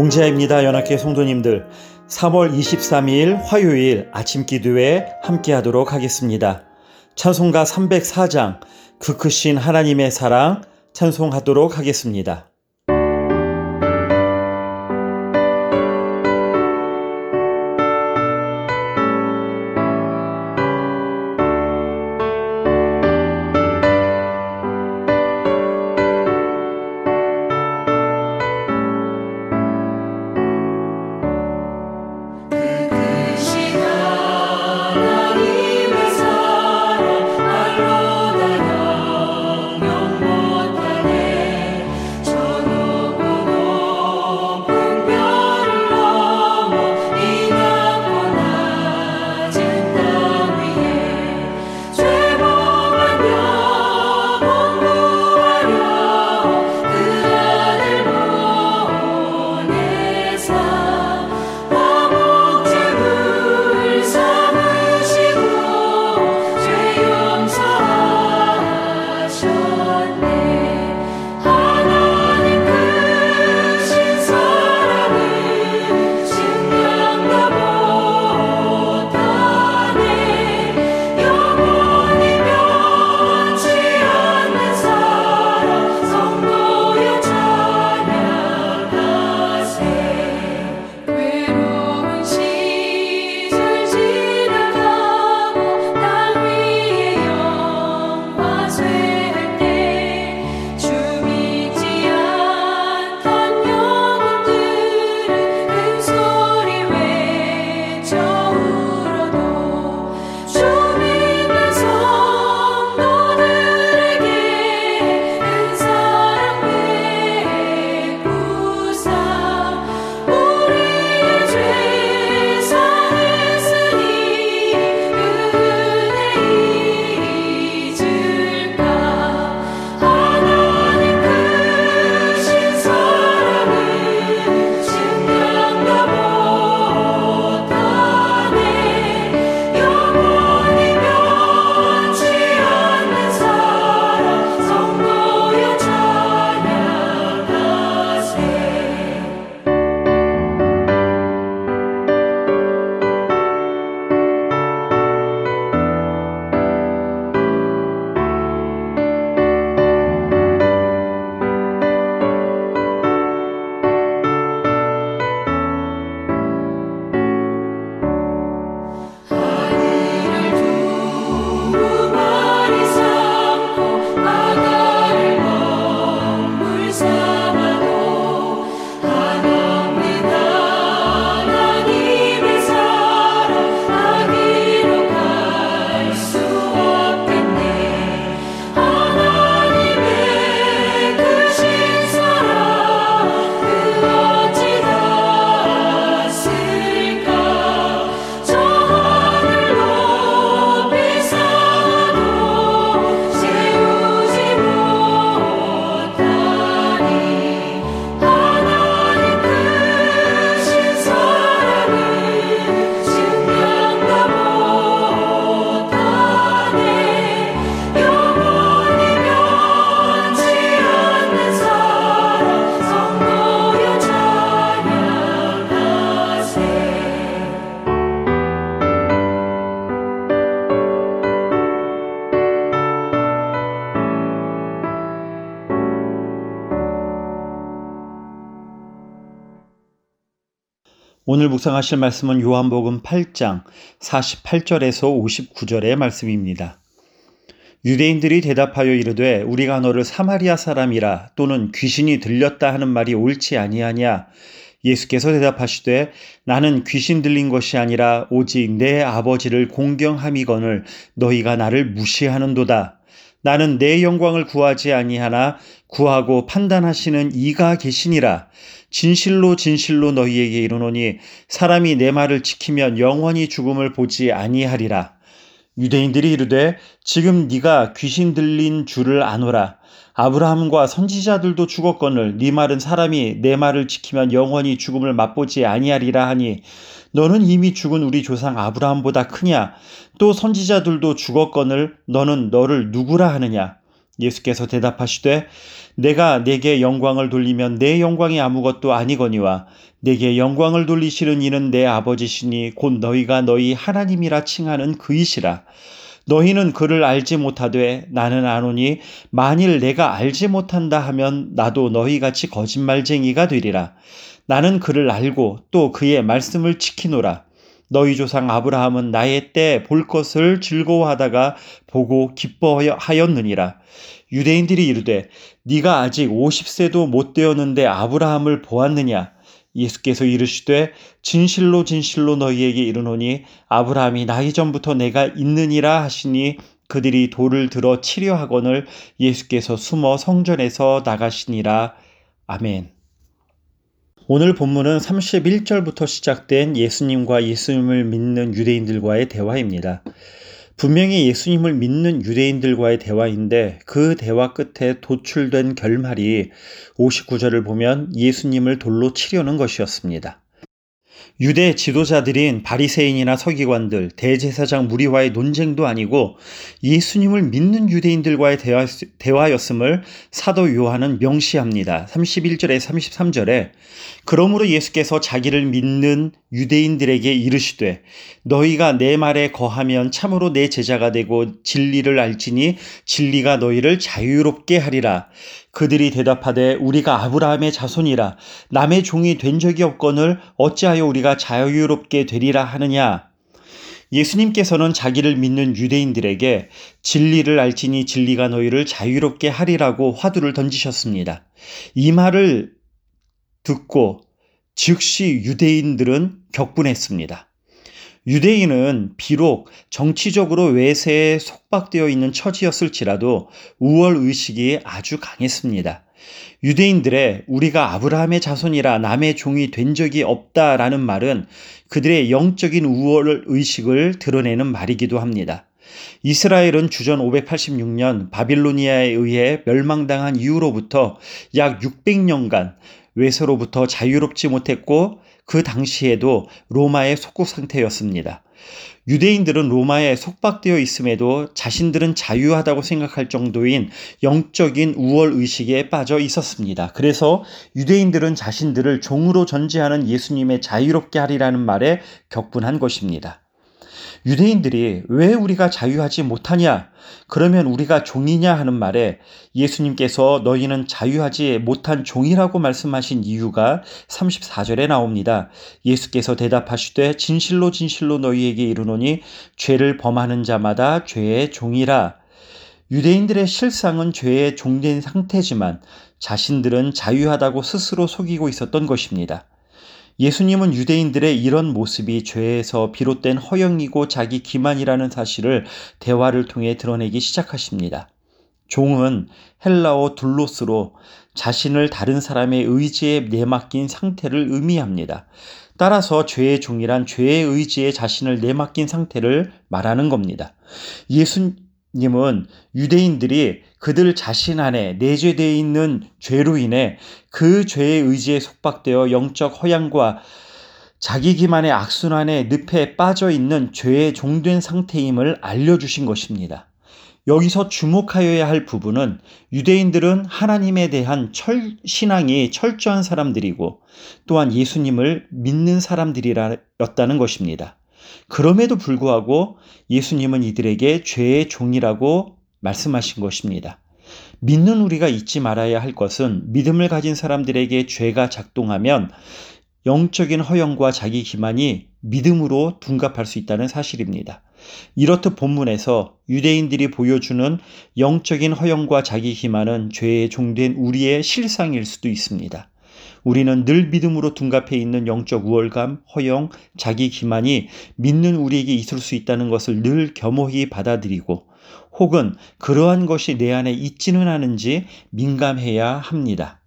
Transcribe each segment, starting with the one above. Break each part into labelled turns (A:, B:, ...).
A: 봉지아입니다. 연합계 성도님들. 3월 23일 화요일 아침 기도에 함께 하도록 하겠습니다. 찬송가 304장 그 크신 하나님의 사랑 찬송하도록 하겠습니다. 오늘 묵상하실 말씀은 요한복음 8장 48절에서 59절의 말씀입니다. 유대인들이 대답하여 이르되 우리가 너를 사마리아 사람이라 또는 귀신이 들렸다 하는 말이 옳지 아니하냐? 예수께서 대답하시되 나는 귀신 들린 것이 아니라 오직 내 아버지를 공경함이거늘 너희가 나를 무시하는도다. 나는 내 영광을 구하지 아니하나 구하고 판단하시는 이가 계시니라 진실로 진실로 너희에게 이르노니 사람이 내 말을 지키면 영원히 죽음을 보지 아니하리라. 유대인들이 이르되 지금 네가 귀신 들린 줄을 아노라. 아브라함과 선지자들도 죽었거늘 네 말은 사람이 내 말을 지키면 영원히 죽음을 맛보지 아니하리라 하니 너는 이미 죽은 우리 조상 아브라함보다 크냐 또 선지자들도 죽었거늘 너는 너를 누구라 하느냐 예수께서 대답하시되 내가 내게 영광을 돌리면 내 영광이 아무것도 아니거니와
B: 내게 영광을 돌리시는 이는 내 아버지시니 곧 너희가 너희 하나님이라 칭하는 그이시라. 너희는 그를 알지 못하되 나는 아노니 만일 내가 알지 못한다 하면 나도 너희 같이 거짓말쟁이가 되리라. 나는 그를 알고 또 그의 말씀을 지키노라. 너희 조상 아브라함은 나의 때 볼 것을 즐거워하다가 보고 기뻐하였느니라. 유대인들이 이르되 네가 아직 50세도 못 되었는데 아브라함을 보았느냐? 예수께서 이르시되 진실로 진실로 너희에게 이르노니 아브라함이 나이 전부터 내가 있느니라 하시니 그들이 돌을 들어 치려 하거늘 예수께서 숨어 성전에서 나가시니라. 아멘. 오늘 본문은 31절부터 시작된 예수님과 예수님을 믿는 유대인들과의 대화입니다. 분명히 예수님을 믿는 유대인들과의 대화인데 그 대화 끝에 도출된 결말이 59절을 보면 예수님을 돌로 치려는 것이었습니다. 유대 지도자들인 바리새인이나 서기관들, 대제사장 무리와의 논쟁도 아니고 예수님을 믿는 유대인들과의 대화, 였음을 사도 요한은 명시합니다. 31절에 33절에 그러므로 예수께서 자기를 믿는 유대인들에게 이르시되 너희가 내 말에 거하면 참으로 내 제자가 되고 진리를 알지니 진리가 너희를 자유롭게 하리라. 그들이 대답하되 우리가 아브라함의 자손이라 남의 종이 된 적이 없거늘 어찌하여 우리가 자유롭게 되리라 하느냐 예수님께서는 자기를 믿는 유대인들에게 진리를 알지니 진리가 너희를 자유롭게 하리라고 화두를 던지셨습니다. 이 말을 듣고 즉시 유대인들은 격분했습니다. 유대인은 비록 정치적으로 외세에 속박되어 있는 처지였을지라도 우월 의식이 아주 강했습니다. 유대인들의 우리가 아브라함의 자손이라 남의 종이 된 적이 없다라는 말은 그들의 영적인 우월 의식을 드러내는 말이기도 합니다. 이스라엘은 주전 586년 바빌로니아에 의해 멸망당한 이후로부터 약 600년간 외세로부터 자유롭지 못했고 그 당시에도 로마의 속국 상태였습니다. 유대인들은 로마에 속박되어 있음에도 자신들은 자유하다고 생각할 정도인 영적인 우월 의식에 빠져 있었습니다. 그래서 유대인들은 자신들을 종으로 전제하는 예수님의 자유롭게 하리라는 말에 격분한 것입니다. 유대인들이 왜 우리가 자유하지 못하냐? 그러면 우리가 종이냐 하는 말에 예수님께서 너희는 자유하지 못한 종이라고 말씀하신 이유가 34절에 나옵니다. 예수께서 대답하시되 진실로 진실로 너희에게 이르노니 죄를 범하는 자마다 죄의 종이라. 유대인들의 실상은 죄의 종된 상태지만 자신들은 자유하다고 스스로 속이고 있었던 것입니다. 예수님은 유대인들의 이런 모습이 죄에서 비롯된 허영이고 자기 기만이라는 사실을 대화를 통해 드러내기 시작하십니다. 종은 헬라어 둘로스로 자신을 다른 사람의 의지에 내맡긴 상태를 의미합니다. 따라서 죄의 종이란 죄의 의지에 자신을 내맡긴 상태를 말하는 겁니다. 예수 님은 유대인들이 그들 자신 안에 내재되어 있는 죄로 인해 그 죄의 의지에 속박되어 영적 허양과 자기 기만의 악순환의 늪에 빠져 있는 죄에 종된 상태임을 알려주신 것입니다. 여기서 주목하여야 할 부분은 유대인들은 하나님에 대한 철, 신앙이 철저한 사람들이고 또한 예수님을 믿는 사람들이었다는 것입니다. 그럼에도 불구하고 예수님은 이들에게 죄의 종이라고 말씀하신 것입니다. 믿는 우리가 잊지 말아야 할 것은 믿음을 가진 사람들에게 죄가 작동하면 영적인 허영과 자기 기만이 믿음으로 둔갑할 수 있다는 사실입니다. 이렇듯 본문에서 유대인들이 보여주는 영적인 허영과 자기 기만은 죄에 종된 우리의 실상일 수도 있습니다. 우리는 늘 믿음으로 둔갑해 있는 영적 우월감, 허영, 자기 기만이 믿는 우리에게 있을 수 있다는 것을 늘 겸허히 받아들이고 혹은 그러한 것이 내 안에 있지는 않은지 민감해야 합니다.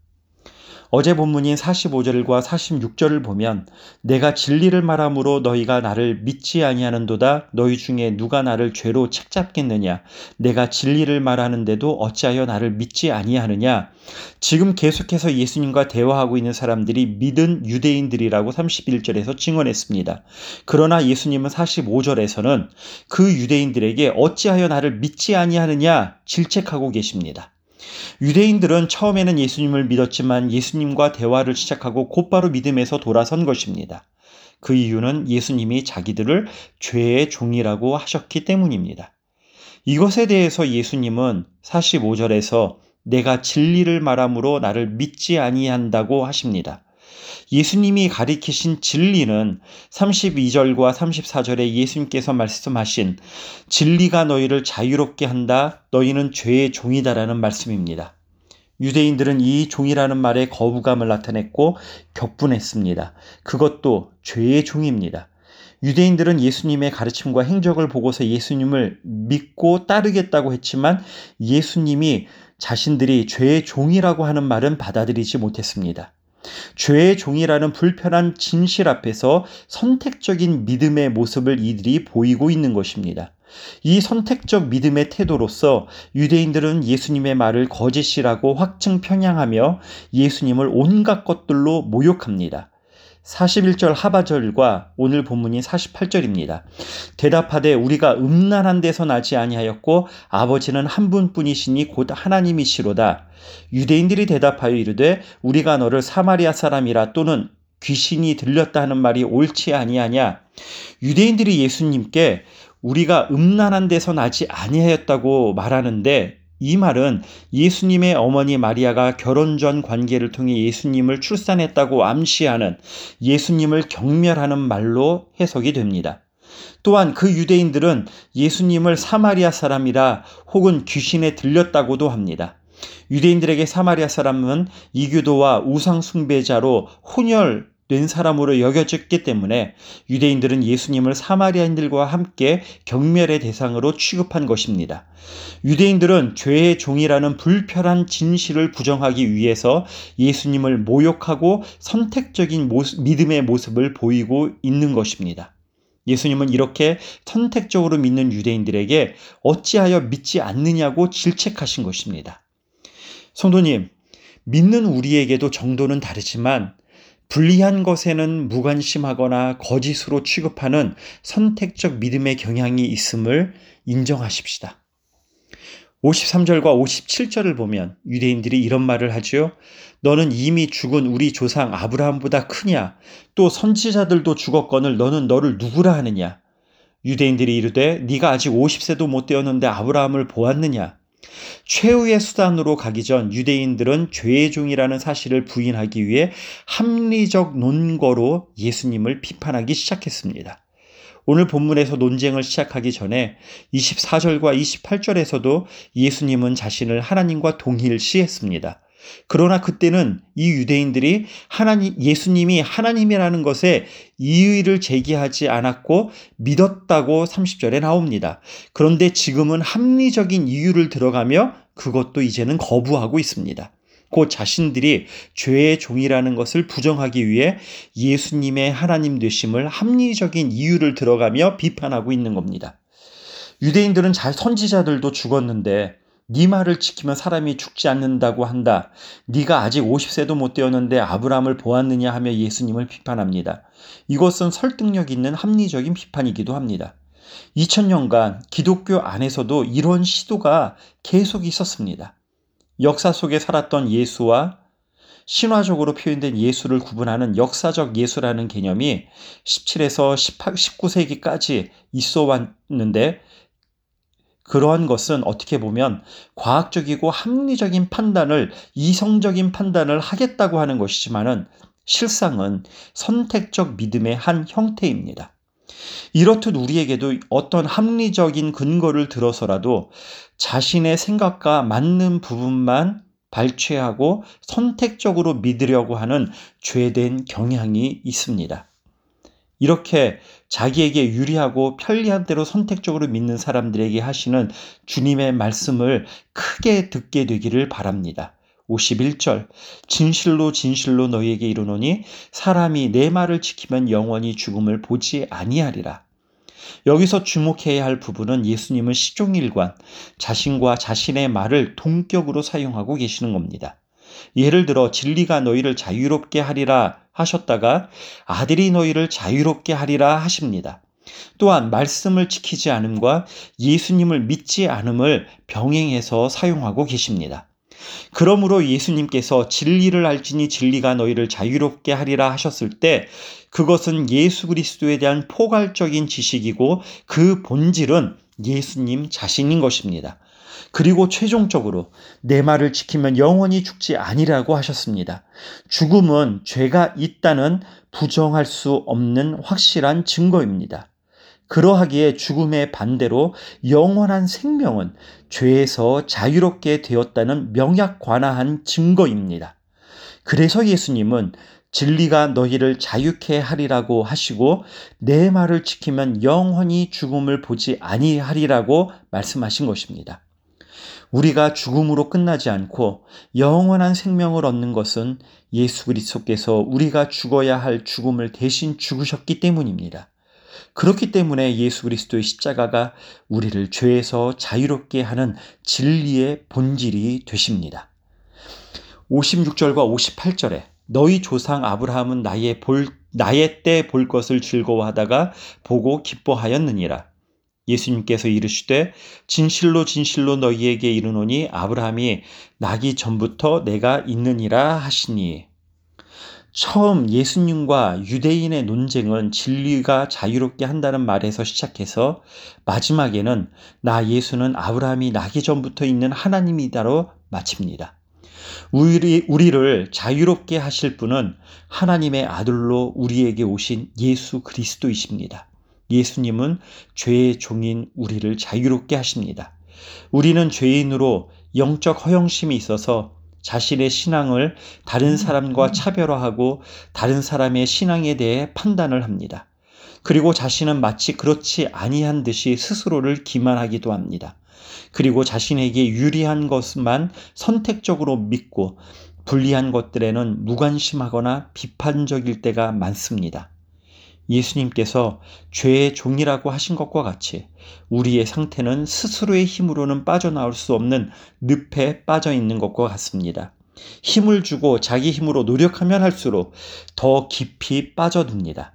B: 어제 본문인 45절과 46절을 보면 내가 진리를 말함으로 너희가 나를 믿지 아니하는도다 너희 중에 누가 나를 죄로 책잡겠느냐 내가 진리를 말하는데도 어찌하여 나를 믿지 아니하느냐 지금 계속해서 예수님과 대화하고 있는 사람들이 믿은 유대인들이라고 31절에서 증언했습니다. 그러나 예수님은 45절에서는 그 유대인들에게 어찌하여 나를 믿지 아니하느냐 질책하고 계십니다. 유대인들은 처음에는 예수님을 믿었지만 예수님과 대화를 시작하고 곧바로 믿음에서 돌아선 것입니다. 그 이유는 예수님이 자기들을 죄의 종이라고 하셨기 때문입니다. 이것에 대해서 예수님은 45절에서 내가 진리를 말함으로 나를 믿지 아니한다고 하십니다. 예수님이 가리키신 진리는 32절과 34절에 예수님께서 말씀하신 진리가 너희를 자유롭게 한다. 너희는 죄의 종이다라는 말씀입니다. 유대인들은 이 종이라는 말에 거부감을 나타냈고 격분했습니다. 그것도 죄의 종입니다. 유대인들은 예수님의 가르침과 행적을 보고서 예수님을 믿고 따르겠다고 했지만 예수님이 자신들이 죄의 종이라고 하는 말은 받아들이지 못했습니다. 죄의 종이라는 불편한 진실 앞에서 선택적인 믿음의 모습을 이들이 보이고 있는 것입니다. 이 선택적 믿음의 태도로서 유대인들은 예수님의 말을 거짓이라고 확증 편향하며 예수님을 온갖 것들로 모욕합니다. 41절 하바절과 오늘 본문이 48절입니다. 대답하되 우리가 음란한 데서 나지 아니하였고 아버지는 한 분뿐이시니 곧 하나님이시로다. 유대인들이 대답하여 이르되 우리가 너를 사마리아 사람이라 또는 귀신이 들렸다 하는 말이 옳지 아니하냐. 유대인들이 예수님께 우리가 음란한 데서 나지 아니하였다고 말하는데 이 말은 예수님의 어머니 마리아가 결혼 전 관계를 통해 예수님을 출산했다고 암시하는 예수님을 경멸하는 말로 해석이 됩니다. 또한 그 유대인들은 예수님을 사마리아 사람이라 혹은 귀신에 들렸다고도 합니다. 유대인들에게 사마리아 사람은 이교도와 우상 숭배자로 혼혈 된 사람으로 여겨졌기 때문에 유대인들은 예수님을 사마리아인들과 함께 경멸의 대상으로 취급한 것입니다. 유대인들은 죄의 종이라는 불편한 진실을 부정하기 위해서 예수님을 모욕하고 선택적인 모습, 믿음의 모습을 보이고 있는 것입니다. 예수님은 이렇게 선택적으로 믿는 유대인들에게 어찌하여 믿지 않느냐고 질책하신 것입니다. 성도님, 믿는 우리에게도 정도는 다르지만 불리한 것에는 무관심하거나 거짓으로 취급하는 선택적 믿음의 경향이 있음을 인정하십시다. 53절과 57절을 보면 유대인들이 이런 말을 하지요. 너는 이미 죽은 우리 조상 아브라함보다 크냐? 또 선지자들도 죽었거늘 너는 너를 누구라 하느냐? 유대인들이 이르되 네가 아직 50세도 못 되었는데 아브라함을 보았느냐? 최후의 수단으로 가기 전 유대인들은 죄의 종이라는 사실을 부인하기 위해 합리적 논거로 예수님을 비판하기 시작했습니다. 오늘 본문에서 논쟁을 시작하기 전에 24절과 28절에서도 예수님은 자신을 하나님과 동일시했습니다. 그러나 그때는 이 유대인들이 하나님, 예수님이 하나님이라는 것에 이의를 제기하지 않았고 믿었다고 30절에 나옵니다. 그런데 지금은 합리적인 이유를 들어가며 그것도 이제는 거부하고 있습니다. 곧 자신들이 죄의 종이라는 것을 부정하기 위해 예수님의 하나님 되심을 합리적인 이유를 들어가며 비판하고 있는 겁니다. 유대인들은 잘 선지자들도 죽었는데 네 말을 지키면 사람이 죽지 않는다고 한다. 네가 아직 50세도 못 되었는데 아브라함을 보았느냐 하며 예수님을 비판합니다. 이것은 설득력 있는 합리적인 비판이기도 합니다. 2000년간 기독교 안에서도 이런 시도가 계속 있었습니다. 역사 속에 살았던 예수와 신화적으로 표현된 예수를 구분하는 역사적 예수라는 개념이 17에서 18, 19세기까지 있어 왔는데 그러한 것은 어떻게 보면 과학적이고 합리적인 판단을 이성적인 판단을 하겠다고 하는 것이지만은 실상은 선택적 믿음의 한 형태입니다. 이렇듯 우리에게도 어떤 합리적인 근거를 들어서라도 자신의 생각과 맞는 부분만 발췌하고 선택적으로 믿으려고 하는 죄된 경향이 있습니다. 이렇게 자기에게 유리하고 편리한 대로 선택적으로 믿는 사람들에게 하시는 주님의 말씀을 크게 듣게 되기를 바랍니다. 51절 진실로 진실로 너희에게 이르노니 사람이 내 말을 지키면 영원히 죽음을 보지 아니하리라. 여기서 주목해야 할 부분은 예수님은 시종일관 자신과 자신의 말을 동격으로 사용하고 계시는 겁니다. 예를 들어 진리가 너희를 자유롭게 하리라 하셨다가 아들이 너희를 자유롭게 하리라 하십니다. 또한 말씀을 지키지 않음과 예수님을 믿지 않음을 병행해서 사용하고 계십니다. 그러므로 예수님께서 진리를 알지니 진리가 너희를 자유롭게 하리라 하셨을 때 그것은 예수 그리스도에 대한 포괄적인 지식이고 그 본질은 예수님 자신인 것입니다. 그리고 최종적으로 내 말을 지키면 영원히 죽지 아니라고 하셨습니다. 죽음은 죄가 있다는 부정할 수 없는 확실한 증거입니다. 그러하기에 죽음의 반대로 영원한 생명은 죄에서 자유롭게 되었다는 명약 관화한 증거입니다. 그래서 예수님은 진리가 너희를 자유케 하리라고 하시고 내 말을 지키면 영원히 죽음을 보지 아니하리라고 말씀하신 것입니다. 우리가 죽음으로 끝나지 않고 영원한 생명을 얻는 것은 예수 그리스도께서 우리가 죽어야 할 죽음을 대신 죽으셨기 때문입니다. 그렇기 때문에 예수 그리스도의 십자가가 우리를 죄에서 자유롭게 하는 진리의 본질이 되십니다. 56절과 58절에 너희 조상 아브라함은 나의 볼 나의 때 볼 것을 즐거워하다가 보고 기뻐하였느니라. 예수님께서 이르시되 진실로 진실로 너희에게 이르노니 아브라함이 나기 전부터 내가 있느니라 하시니 처음 예수님과 유대인의 논쟁은 진리가 자유롭게 한다는 말에서 시작해서 마지막에는 나 예수는 아브라함이 나기 전부터 있는 하나님이다로 마칩니다. 우리, 우리를 자유롭게 하실 분은 하나님의 아들로 우리에게 오신 예수 그리스도이십니다. 예수님은 죄의 종인 우리를 자유롭게 하십니다. 우리는 죄인으로 영적 허영심이 있어서 자신의 신앙을 다른 사람과 차별화하고 다른 사람의 신앙에 대해 판단을 합니다. 그리고 자신은 마치 그렇지 아니한 듯이 스스로를 기만하기도 합니다. 그리고 자신에게 유리한 것만 선택적으로 믿고 불리한 것들에는 무관심하거나 비판적일 때가 많습니다. 예수님께서 죄의 종이라고 하신 것과 같이 우리의 상태는 스스로의 힘으로는 빠져나올 수 없는 늪에 빠져 있는 것과 같습니다. 힘을 주고 자기 힘으로 노력하면 할수록 더 깊이 빠져듭니다.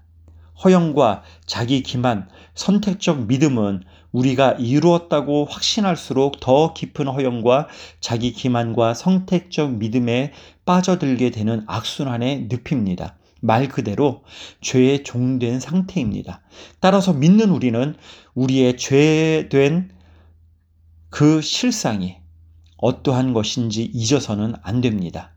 B: 허영과 자기 기만, 선택적 믿음은 우리가 이루었다고 확신할수록 더 깊은 허영과 자기 기만과 선택적 믿음에 빠져들게 되는 악순환의 늪입니다. 말 그대로 죄의 종된 상태입니다. 따라서 믿는 우리는 우리의 죄된 그 실상이 어떠한 것인지 잊어서는 안 됩니다.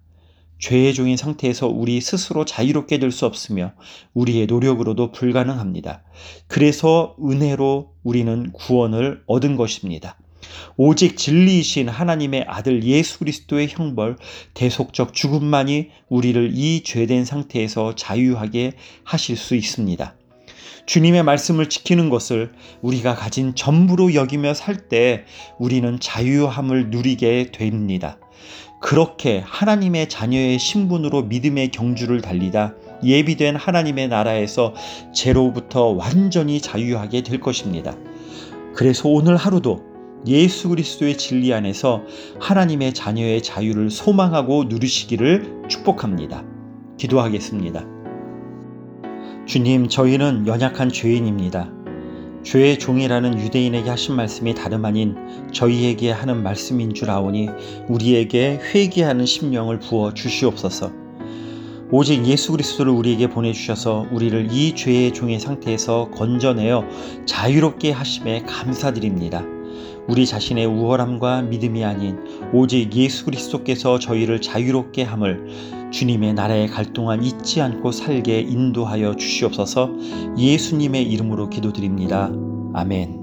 B: 죄의 종인 상태에서 우리 스스로 자유롭게 될 수 없으며 우리의 노력으로도 불가능합니다. 그래서 은혜로 우리는 구원을 얻은 것입니다. 오직 진리이신 하나님의 아들 예수 그리스도의 형벌, 대속적 죽음만이 우리를 이 죄된 상태에서 자유하게 하실 수 있습니다. 주님의 말씀을 지키는 것을 우리가 가진 전부로 여기며 살 때 우리는 자유함을 누리게 됩니다. 그렇게 하나님의 자녀의 신분으로 믿음의 경주를 달리다 예비된 하나님의 나라에서 죄로부터 완전히 자유하게 될 것입니다. 그래서 오늘 하루도 예수 그리스도의 진리 안에서 하나님의 자녀의 자유를 소망하고 누리시기를 축복합니다. 기도하겠습니다. 주님, 저희는 연약한 죄인입니다. 죄의 종이라는 유대인에게 하신 말씀이 다름 아닌 저희에게 하는 말씀인 줄 아오니 우리에게 회개하는 심령을 부어 주시옵소서. 오직 예수 그리스도를 우리에게 보내주셔서 우리를 이 죄의 종의 상태에서 건져내어 자유롭게 하심에 감사드립니다. 우리 자신의 우월함과 믿음이 아닌 오직 예수 그리스도께서 저희를 자유롭게 함을 주님의 나라에 갈 동안 잊지 않고 살게 인도하여 주시옵소서 예수님의 이름으로 기도드립니다. 아멘.